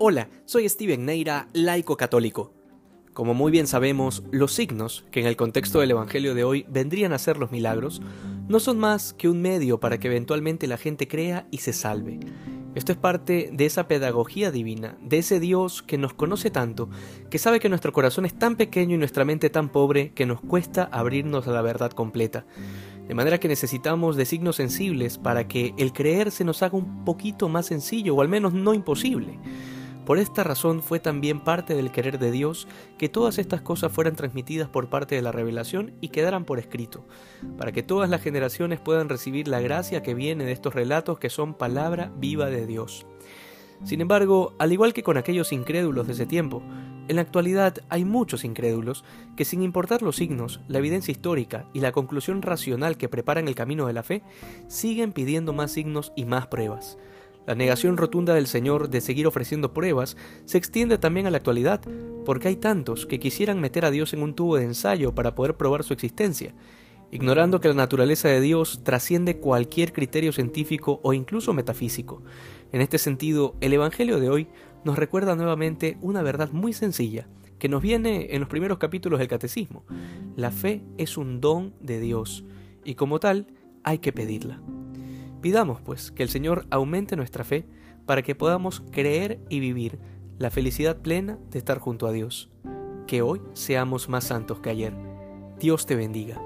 Hola, soy Steven Neira, laico católico. Como muy bien sabemos, los signos, que en el contexto del Evangelio de hoy vendrían a ser los milagros, no son más que un medio para que eventualmente la gente crea y se salve. Esto es parte de esa pedagogía divina, de ese Dios que nos conoce tanto, que sabe que nuestro corazón es tan pequeño y nuestra mente tan pobre que nos cuesta abrirnos a la verdad completa. De manera que necesitamos de signos sensibles para que el creer se nos haga un poquito más sencillo o al menos no imposible. Por esta razón fue también parte del querer de Dios que todas estas cosas fueran transmitidas por parte de la revelación y quedaran por escrito, para que todas las generaciones puedan recibir la gracia que viene de estos relatos que son palabra viva de Dios. Sin embargo, al igual que con aquellos incrédulos de ese tiempo, en la actualidad hay muchos incrédulos que sin importar los signos, la evidencia histórica y la conclusión racional que preparan el camino de la fe, siguen pidiendo más signos y más pruebas. La negación rotunda del Señor de seguir ofreciendo pruebas se extiende también a la actualidad, porque hay tantos que quisieran meter a Dios en un tubo de ensayo para poder probar su existencia, ignorando que la naturaleza de Dios trasciende cualquier criterio científico o incluso metafísico. En este sentido, el Evangelio de hoy nos recuerda nuevamente una verdad muy sencilla, que nos viene en los primeros capítulos del Catecismo. La fe es un don de Dios, y como tal hay que pedirla. Pidamos, pues, que el Señor aumente nuestra fe para que podamos creer y vivir la felicidad plena de estar junto a Dios. Que hoy seamos más santos que ayer. Dios te bendiga.